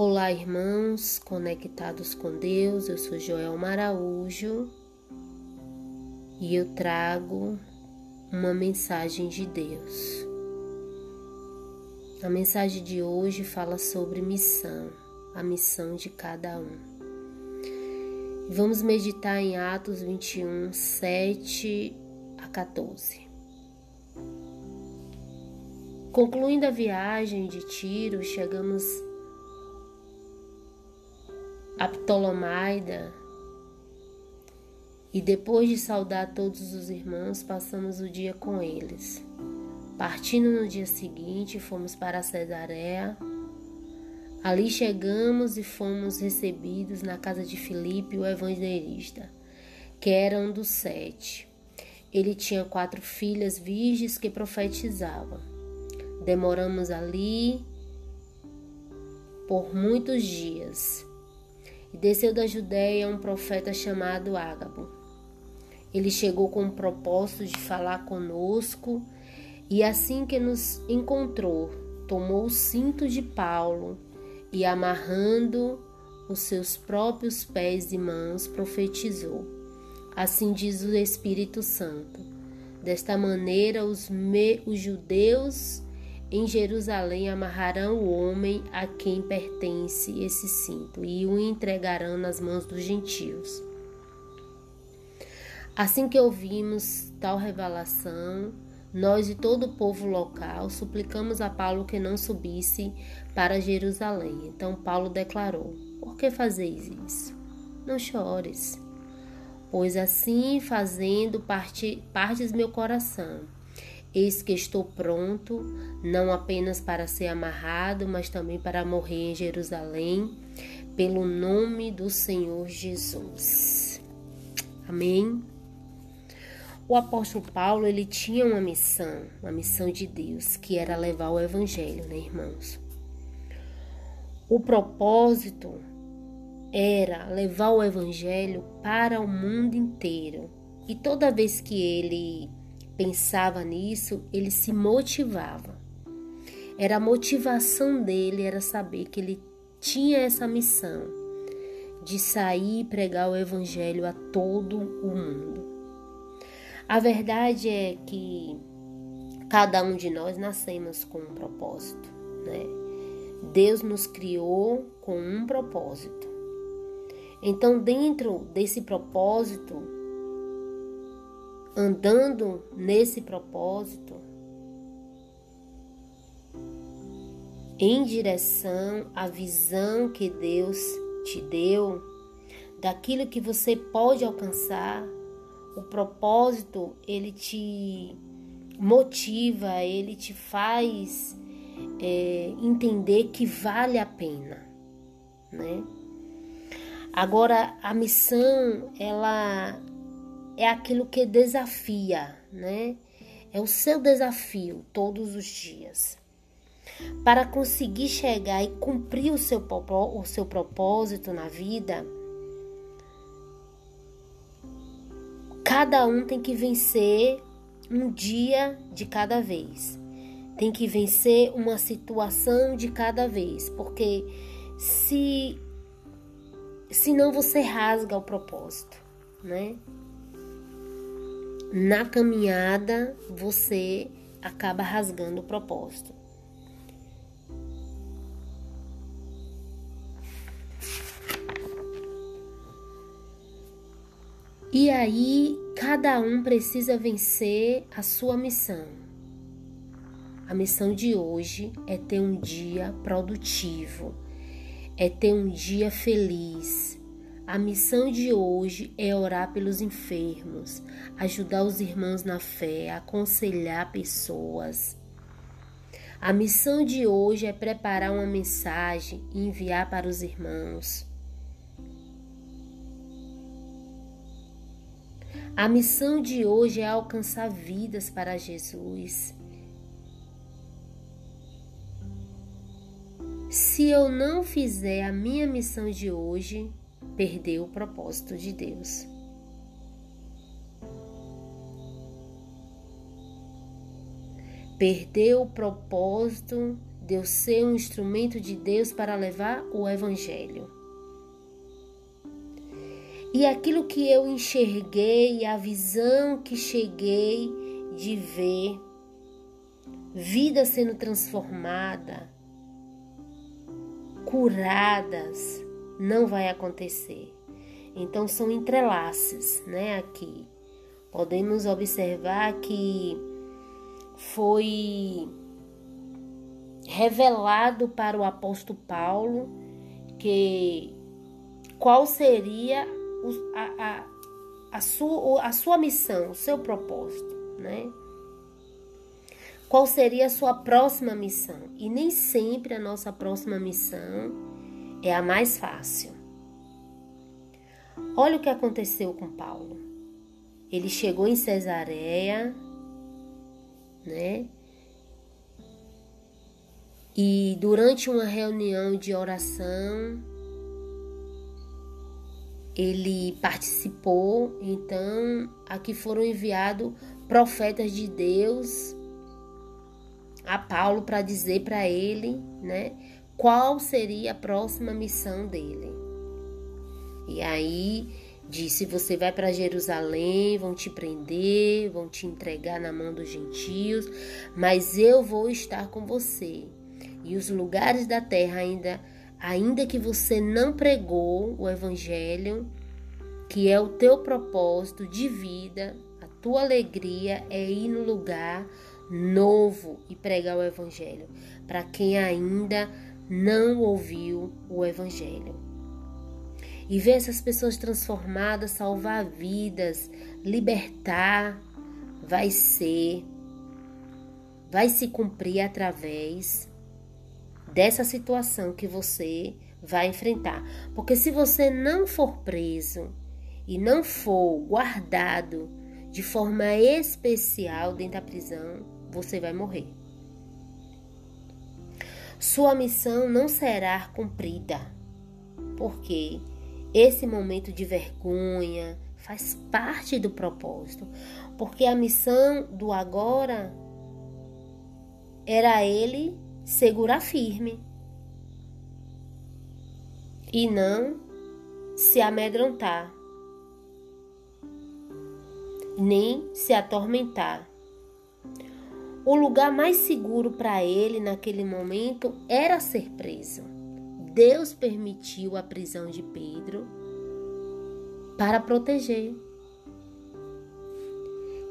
Olá, irmãos conectados com Deus. Eu sou Joel Maraújo e eu trago uma mensagem de Deus. A mensagem de hoje fala sobre missão, a missão de cada um. Vamos meditar em Atos 21, 7 a 14. Concluindo a viagem de Tiro, chegamos a Ptolomaida, e depois de saudar todos os irmãos, passamos o dia com eles. Partindo no dia seguinte, fomos para Cesareia. Ali chegamos e fomos recebidos na casa de Filipe, o evangelista, que era um dos sete. Ele tinha quatro filhas virgens que profetizavam. Demoramos ali por muitos dias e desceu da Judéia um profeta chamado Ágabo. Ele chegou com o propósito de falar conosco e assim que nos encontrou, tomou o cinto de Paulo e amarrando os seus próprios pés e mãos, profetizou. Assim diz o Espírito Santo. Desta maneira, os, me, os judeus em Jerusalém amarrarão o homem a quem pertence esse cinto e o entregarão nas mãos dos gentios. Assim que ouvimos tal revelação, nós e todo o povo local suplicamos a Paulo que não subisse para Jerusalém. Então Paulo declarou: Por que fazeis isso? Não chores, pois assim fazendo parte, partes meu coração Eis que estou pronto, não apenas para ser amarrado, mas também para morrer em Jerusalém, pelo nome do Senhor Jesus. Amém. O apóstolo Paulo, ele tinha uma missão, uma missão de Deus, que era levar o evangelho, né, irmãos? O propósito era levar o evangelho para o mundo inteiro. E toda vez que ele pensava nisso, ele se motivava. Era a motivação dele era saber que ele tinha essa missão de sair e pregar o evangelho a todo o mundo. A verdade é que cada um de nós nascemos com um propósito, né? Deus nos criou com um propósito. Então, dentro desse propósito, andando nesse propósito, em direção à visão que Deus te deu, daquilo que você pode alcançar, o propósito ele te motiva, ele te faz é, entender que vale a pena, né? Agora a missão ela é aquilo que desafia, né? É o seu desafio todos os dias. Para conseguir chegar e cumprir o seu, o seu propósito na vida, cada um tem que vencer um dia de cada vez. Tem que vencer uma situação de cada vez, porque se senão você rasga o propósito, né? Na caminhada você acaba rasgando o propósito. E aí, cada um precisa vencer a sua missão. A missão de hoje é ter um dia produtivo, é ter um dia feliz, a missão de hoje é orar pelos enfermos, ajudar os irmãos na fé, aconselhar pessoas. A missão de hoje é preparar uma mensagem e enviar para os irmãos. A missão de hoje é alcançar vidas para Jesus. Se eu não fizer a minha missão de hoje, perdeu o propósito de Deus. Perdeu o propósito de eu ser um instrumento de Deus para levar o Evangelho. E aquilo que eu enxerguei, a visão que cheguei de ver, vida sendo transformada, curadas, não vai acontecer. Então são entrelaces, né, aqui. Podemos observar que foi revelado para o apóstolo Paulo que qual seria a, a, a, sua, a sua missão, o seu propósito, né? Qual seria a sua próxima missão? E nem sempre a nossa próxima missão é a mais fácil. Olha o que aconteceu com Paulo. Ele chegou em Cesareia, né? E durante uma reunião de oração, ele participou, então aqui foram enviados profetas de Deus a Paulo para dizer para ele, né, qual seria a próxima missão dele. E aí disse: Você vai para Jerusalém, vão te prender, vão te entregar na mão dos gentios, mas eu vou estar com você. E os lugares da terra ainda ainda que você não pregou o evangelho, que é o teu propósito de vida, a tua alegria é ir no lugar novo e pregar o evangelho para quem ainda não ouviu o evangelho. E ver essas pessoas transformadas, salvar vidas, libertar, vai ser, vai se cumprir através dessa situação que você vai enfrentar. Porque se você não for preso e não for guardado de forma especial dentro da prisão, você vai morrer. Sua missão não será cumprida, porque esse momento de vergonha faz parte do propósito, porque a missão do agora era ele segurar firme e não se amedrontar, nem se atormentar. O lugar mais seguro para ele naquele momento era ser preso. Deus permitiu a prisão de Pedro para proteger.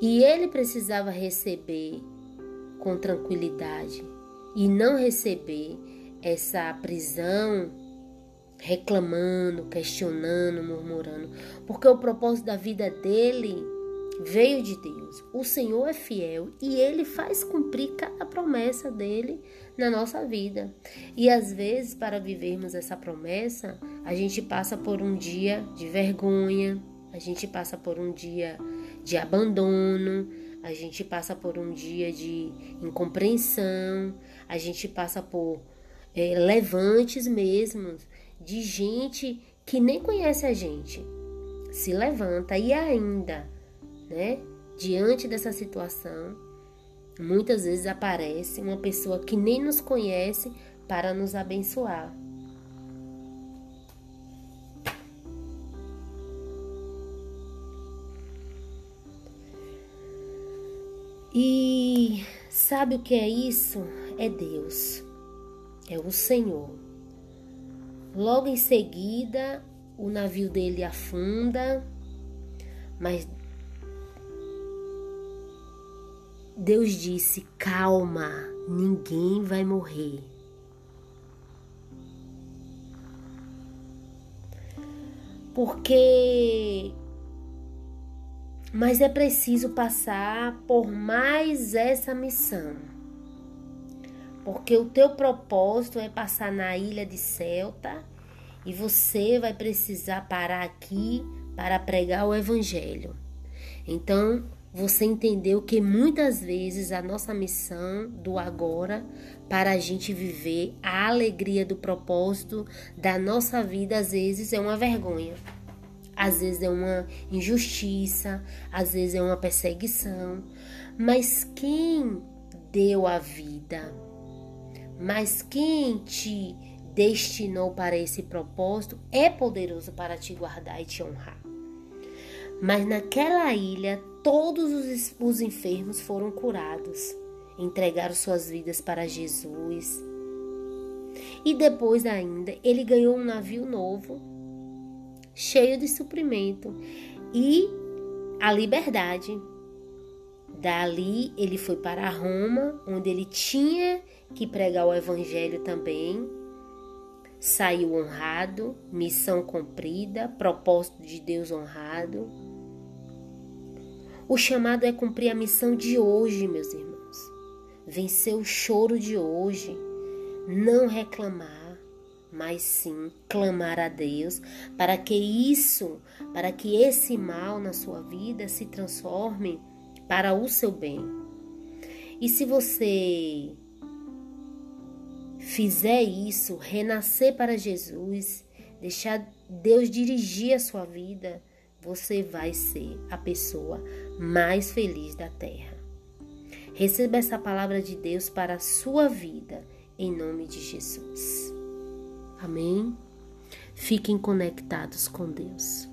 E ele precisava receber com tranquilidade e não receber essa prisão reclamando, questionando, murmurando, porque o propósito da vida dele veio de Deus. O Senhor é fiel e ele faz cumprir cada promessa dele na nossa vida. E às vezes, para vivermos essa promessa, a gente passa por um dia de vergonha, a gente passa por um dia de abandono, a gente passa por um dia de incompreensão, a gente passa por é, levantes mesmo de gente que nem conhece a gente. Se levanta e ainda, né, diante dessa situação, muitas vezes aparece uma pessoa que nem nos conhece para nos abençoar. E sabe o que é isso? É Deus, é o Senhor. Logo em seguida, o navio dele afunda, mas Deus disse: calma, ninguém vai morrer. Porque mas é preciso passar por mais essa missão. Porque o teu propósito é passar na ilha de Celta e você vai precisar parar aqui para pregar o evangelho. Então, você entendeu que muitas vezes a nossa missão do agora para a gente viver a alegria do propósito da nossa vida às vezes é uma vergonha às vezes é uma injustiça, às vezes é uma perseguição, mas quem deu a vida? mas quem te destinou para esse propósito é poderoso para te guardar e te honrar. Mas naquela ilha, todos os, os enfermos foram curados, entregaram suas vidas para Jesus. E depois ainda, ele ganhou um navio novo, cheio de suprimento e a liberdade. Dali ele foi para Roma, onde ele tinha que pregar o evangelho também. Saiu honrado, missão cumprida, propósito de Deus honrado. O chamado é cumprir a missão de hoje, meus irmãos. Vencer o choro de hoje. Não reclamar, mas sim clamar a Deus para que isso, para que esse mal na sua vida se transforme para o seu bem. E se você fizer isso, renascer para Jesus, deixar Deus dirigir a sua vida, você vai ser a pessoa mais feliz da terra. Receba essa palavra de Deus para a sua vida, em nome de Jesus. Amém? Fiquem conectados com Deus.